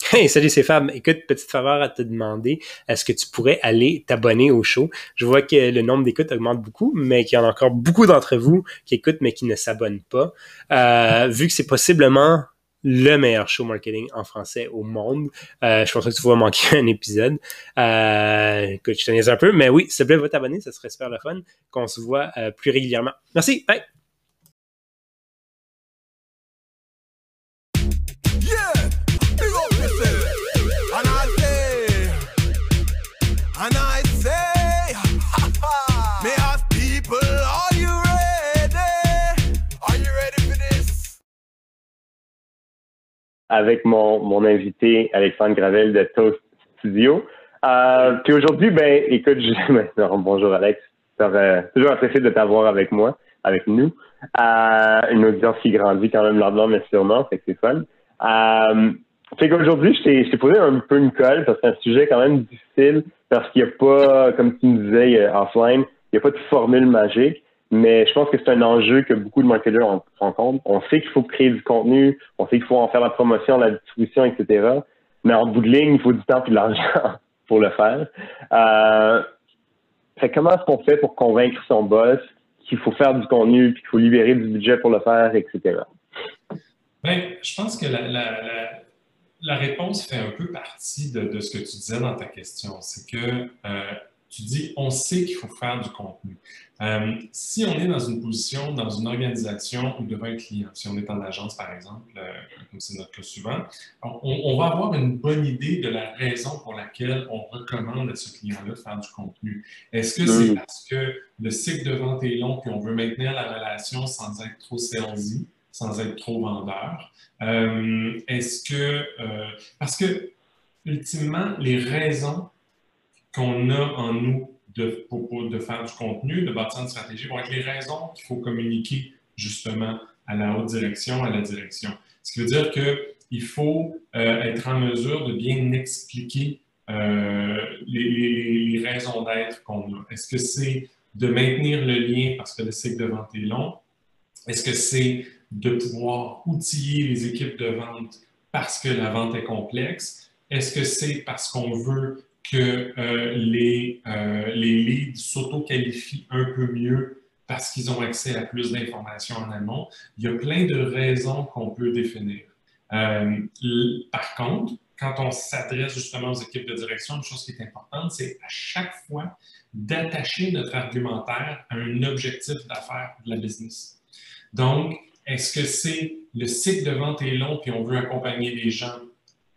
Hey, salut, c'est Fab. Écoute, petite faveur à te demander, est-ce que tu pourrais aller t'abonner au show? Je vois que le nombre d'écoutes augmente beaucoup, mais qu'il y en a encore beaucoup d'entre vous qui écoutent mais qui ne s'abonnent pas. Euh, vu que c'est possiblement le meilleur show marketing en français au monde. Euh, je pense que tu vas manquer un épisode. Euh, écoute, je te un peu, mais oui, s'il te plaît, va t'abonner, ça serait super le fun qu'on se voit euh, plus régulièrement. Merci, bye! Avec mon, mon invité Alexandre Gravel de Toast Studio. Euh, puis aujourd'hui, ben, écoute, je, bonjour Alex, euh, toujours apprécié de t'avoir avec moi, avec nous. Euh, une audience qui grandit quand même lentement mais sûrement, fait que c'est fun. Euh, fait qu'aujourd'hui, je t'ai posé un peu une colle parce que c'est un sujet quand même difficile parce qu'il n'y a pas, comme tu me disais euh, offline, il n'y a pas de formule magique. Mais je pense que c'est un enjeu que beaucoup de marketeurs rencontrent. On sait qu'il faut créer du contenu, on sait qu'il faut en faire la promotion, la distribution, etc. Mais en bout de ligne, il faut du temps et de l'argent pour le faire. Euh, comment est-ce qu'on fait pour convaincre son boss qu'il faut faire du contenu, puis qu'il faut libérer du budget pour le faire, etc. Bien, je pense que la, réponse fait un peu partie de, de, ce que tu disais dans ta question. C'est que euh, tu dis, on sait qu'il faut faire du contenu. Euh, si on est dans une position, dans une organisation ou devant un client, si on est en agence par exemple, euh, comme c'est notre cas souvent, on, va avoir une bonne idée de la raison pour laquelle on recommande à ce client-là de faire du contenu. Est-ce que c'est parce que le cycle de vente est long et on veut maintenir la relation sans être trop salesy, sans être trop vendeur? Euh, est-ce que, parce que ultimement, les raisons qu'on a en nous de, de faire du contenu, de bâtir une stratégie, vont être les raisons qu'il faut communiquer justement à la haute direction, à la direction. Ce qui veut dire qu'il faut euh, être en mesure de bien expliquer euh, les, raisons d'être qu'on a. Est-ce que c'est de maintenir le lien parce que le cycle de vente est long? Est-ce que c'est de pouvoir outiller les équipes de vente parce que la vente est complexe? Est-ce que c'est parce qu'on veut que euh, les, euh, les leads s'auto-qualifient un peu mieux parce qu'ils ont accès à plus d'informations en amont. Il y a plein de raisons qu'on peut définir. Euh, par contre, quand on s'adresse justement aux équipes de direction, une chose qui est importante, c'est à chaque fois d'attacher notre argumentaire à un objectif d'affaires de la business. Donc, est-ce que c'est le cycle de vente est long puis on veut accompagner les gens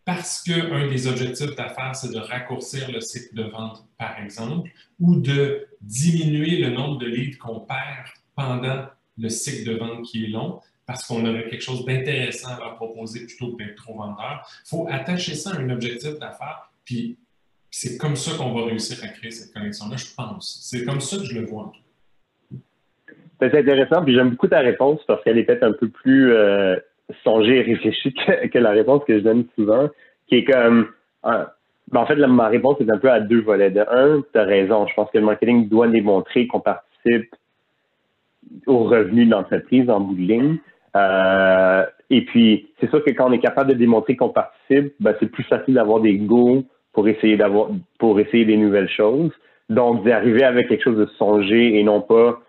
parce qu'un des objectifs d'affaires, c'est de raccourcir le cycle de vente, par exemple, ou de diminuer le nombre de leads qu'on perd pendant le cycle de vente qui est long, parce qu'on aurait quelque chose d'intéressant à leur proposer plutôt que d'être trop vendeur. Il faut attacher ça à un objectif d'affaires, puis c'est comme ça qu'on va réussir à créer cette connexion-là, je pense. C'est comme ça que je le vois C'est intéressant, puis j'aime beaucoup ta réponse parce qu'elle peut-être un peu plus euh, songer et réfléchir que, la réponse que je donne souvent, qui est comme. Ben, en fait, ma réponse est un peu à deux volets. De un, tu as raison. Je pense que le marketing doit démontrer qu'on participe aux revenus de l'entreprise en bout de ligne. Euh, et puis, c'est sûr que quand on est capable de démontrer qu'on participe, ben, c'est plus facile d'avoir des goûts pour essayer d'avoir pour essayer des nouvelles choses. Donc, d'arriver avec quelque chose de songer et non pas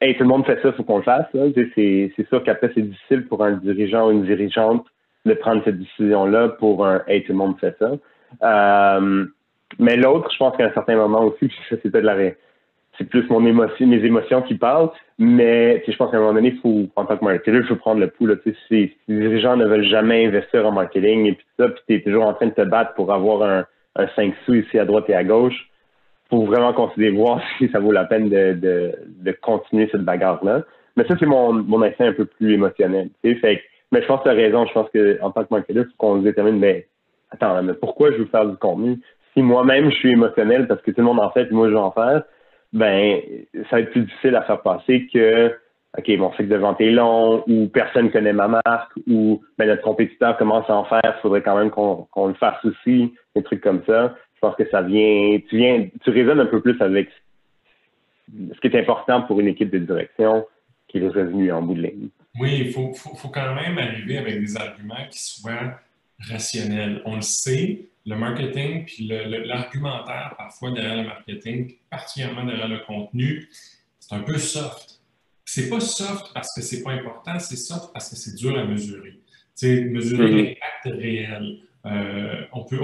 hey, tout le monde fait ça, faut qu'on le fasse. C'est sûr qu'après, c'est difficile pour un dirigeant ou une dirigeante de prendre cette décision-là pour un hey, tout le monde fait ça. Euh, mais l'autre, je pense qu'à un certain moment aussi, c'est peut-être la c'est plus mon émotion, mes émotions qui parlent, mais je pense qu'à un moment donné, faut, en tant que marketeur, il faut prendre le pouls. Si, si les dirigeants ne veulent jamais investir en marketing et puis ça, puis tu es toujours en train de te battre pour avoir un, un 5 sous ici à droite et à gauche, faut vraiment considérer voir si ça vaut la peine de, de, de continuer cette bagarre-là. Mais ça, c'est mon, mon instinct un peu plus émotionnel. Mais je pense que tu as raison. Je pense qu'en tant que marketeur, il faut qu'on se détermine, mais attends, mais pourquoi je veux faire du contenu? Si moi-même je suis émotionnel parce que tout le monde en fait moi je veux en faire, ben ça va être plus difficile à faire passer que OK, mon cycle de vente est long, ou personne connaît ma marque, ou ben, notre compétiteur commence à en faire, il faudrait quand même qu'on le fasse aussi, des trucs comme ça je pense que ça vient, tu viens, tu résonnes un peu plus avec ce qui est important pour une équipe de direction, qui est le revenu en bout de ligne. Oui, il faut, faut, faut, quand même arriver avec des arguments qui soient rationnel. On le sait, le marketing, puis l'argumentaire parfois derrière le marketing, particulièrement derrière le contenu, c'est un peu soft. C'est pas soft parce que c'est pas important, c'est soft parce que c'est dur à mesurer. C'est mesurer mm-hmm. l'impact réel. Euh, on peut,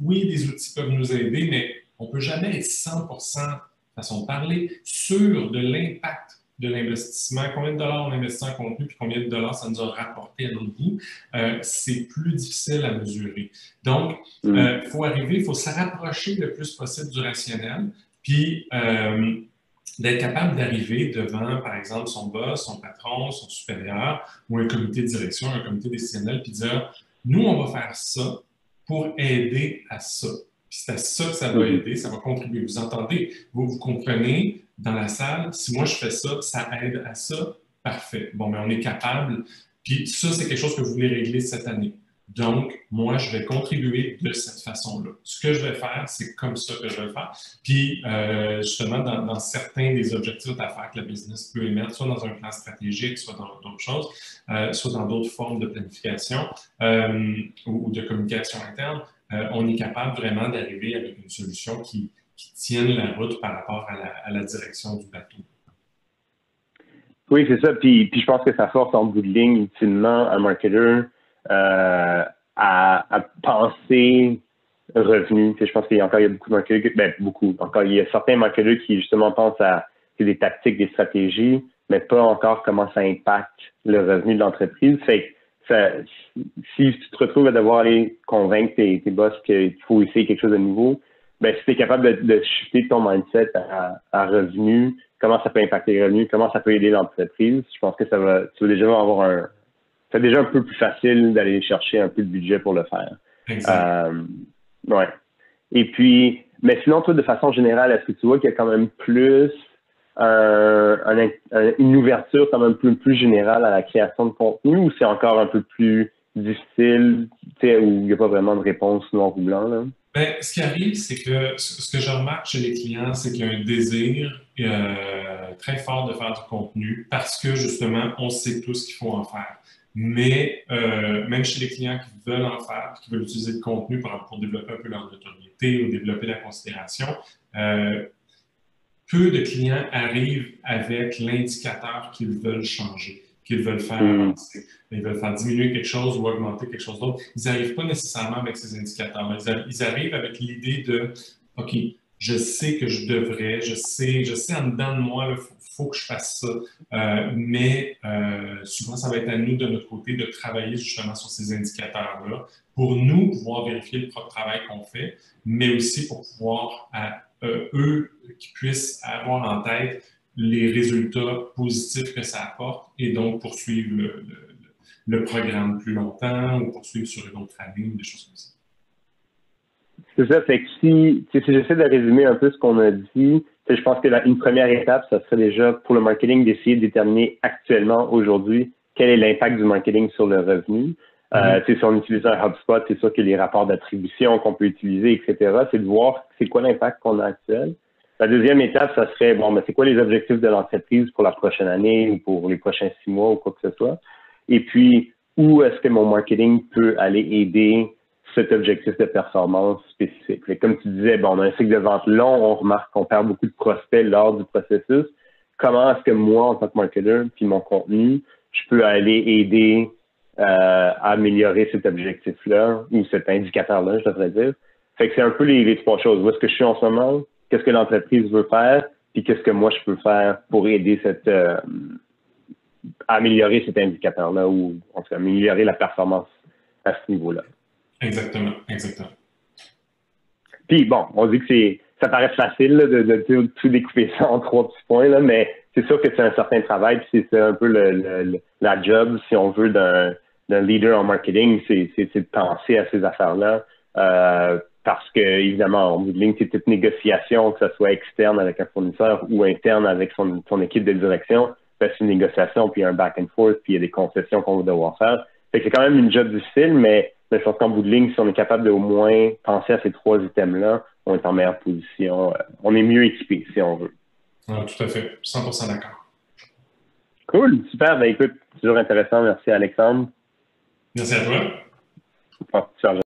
oui, des outils peuvent nous aider, mais on ne peut jamais être 100% façon de parler sur de l'impact de l'investissement, combien de dollars on investit en contenu, puis combien de dollars ça nous a rapporté à notre bout, euh, c'est plus difficile à mesurer. Donc, il mm. euh, faut arriver, il faut se rapprocher le plus possible du rationnel, puis euh, d'être capable d'arriver devant, par exemple, son boss, son patron, son supérieur, ou un comité de direction, un comité décisionnel, puis dire, nous, on va faire ça pour aider à ça. Puis c'est à ça que ça va aider, ça va contribuer. Vous entendez, vous, vous comprenez dans la salle, si moi je fais ça, ça aide à ça, parfait. Bon, mais on est capable. Puis ça, c'est quelque chose que vous voulez régler cette année. Donc, moi, je vais contribuer de cette façon-là. Ce que je vais faire, c'est comme ça que je vais faire. Puis, euh, justement, dans, certains des objectifs d'affaires que la business peut émettre, soit dans un plan stratégique, soit dans d'autres choses, euh, soit dans d'autres formes de planification euh, ou, de communication interne, on est capable vraiment d'arriver avec une solution qui, tienne la route par rapport à la, direction du bateau. Oui, c'est ça. Puis, puis, je pense que ça force en bout de ligne utilement un marketeur euh, à, penser revenu. je pense qu'il y a encore il y a beaucoup de marketeurs, ben, beaucoup. Encore, il y a certains marketeurs qui justement pensent à des tactiques, des stratégies, mais pas encore comment ça impacte le revenu de l'entreprise. Fait que si tu te retrouves à devoir aller convaincre tes, tes boss qu'il faut essayer quelque chose de nouveau, ben, si tu es capable de, de shifter ton mindset à, à revenu, comment ça peut impacter les revenus, comment ça peut aider l'entreprise, je pense que ça va, tu vas déjà avoir un, c'est déjà un peu plus facile d'aller chercher un peu de budget pour le faire. Euh, ouais. Et puis, mais sinon, toi, de façon générale, est-ce que tu vois qu'il y a quand même plus une ouverture quand même plus, plus générale à la création de contenu ou c'est encore un peu plus difficile, où il n'y a pas vraiment de réponse noir ou blanc? Là? Ben, ce qui arrive, c'est que ce que je remarque chez les clients, c'est qu'il y a un désir euh, très fort de faire du contenu parce que justement, on sait tout ce qu'il faut en faire. Mais euh, même chez les clients qui veulent en faire, qui veulent utiliser le contenu pour, développer un peu leur notoriété ou développer la considération, euh, peu de clients arrivent avec l'indicateur qu'ils veulent changer, qu'ils veulent faire hmm. avancer. Ils veulent faire diminuer quelque chose ou augmenter quelque chose d'autre. Ils n'arrivent pas nécessairement avec ces indicateurs. Ils, ils arrivent avec l'idée de OK, je sais que je devrais, je sais, je sais en dedans de moi, il faut, que je fasse ça. Euh, mais euh, souvent, ça va être à nous, de notre côté, de travailler justement sur ces indicateurs-là pour nous pouvoir vérifier le propre travail qu'on fait, mais aussi pour pouvoir, euh, eux, qui puissent avoir en tête les résultats positifs que ça apporte et donc poursuivre le, le programme plus longtemps ou poursuivre sur une autre année, des choses comme ça. C'est ça, fait que si, si j'essaie de résumer un peu ce qu'on a dit, je pense que une première étape, ça serait déjà pour le marketing d'essayer de déterminer actuellement, aujourd'hui, quel est l'impact du marketing sur le revenu. Euh, mm-hmm. si on utilise un HubSpot, c'est sûr que les rapports d'attribution qu'on peut utiliser, etc., c'est de voir c'est quoi l'impact qu'on a actuel. La deuxième étape, ça serait, bon, mais c'est quoi les objectifs de l'entreprise pour la prochaine année ou pour les prochains six mois ou quoi que ce soit. Et puis, où est-ce que mon marketing peut aller aider cet objectif de performance spécifique. comme tu disais, bon, on a un cycle de vente long, on remarque qu'on perd beaucoup de prospects lors du processus. Comment est-ce que moi, en tant que marketeur, puis mon contenu, je peux aller aider euh, à améliorer cet objectif-là ou cet indicateur-là, je devrais dire? Fait que c'est un peu les, trois choses. Où est-ce que je suis en ce moment? Qu'est-ce que l'entreprise veut faire? Puis qu'est-ce que moi je peux faire pour aider cette euh, améliorer cet indicateur-là ou en tout cas améliorer la performance à ce niveau-là? Exactement, exactement. Puis bon, on dit que c'est ça paraît facile de, tout découper ça en trois petits points, là, mais c'est sûr que c'est un certain travail, puis c'est un peu le, la job, si on veut, d'un leader en marketing, c'est de penser à ces affaires-là. Euh, parce que, évidemment, en bout de ligne, c'est toute négociation, que ce soit externe avec un fournisseur ou interne avec son, son équipe de direction, ben, c'est une négociation, puis un back and forth, puis il y a des concessions qu'on va devoir faire. Fait que c'est quand même une job difficile, mais je pense qu'en bout de ligne, si on est capable de au moins penser à ces trois items-là, on est en meilleure position. Euh, on est mieux équipé, si on veut. tout à fait. 100% d'accord. Cool. Super. Ben, écoute, toujours intéressant. Merci, Alexandre. Merci à toi.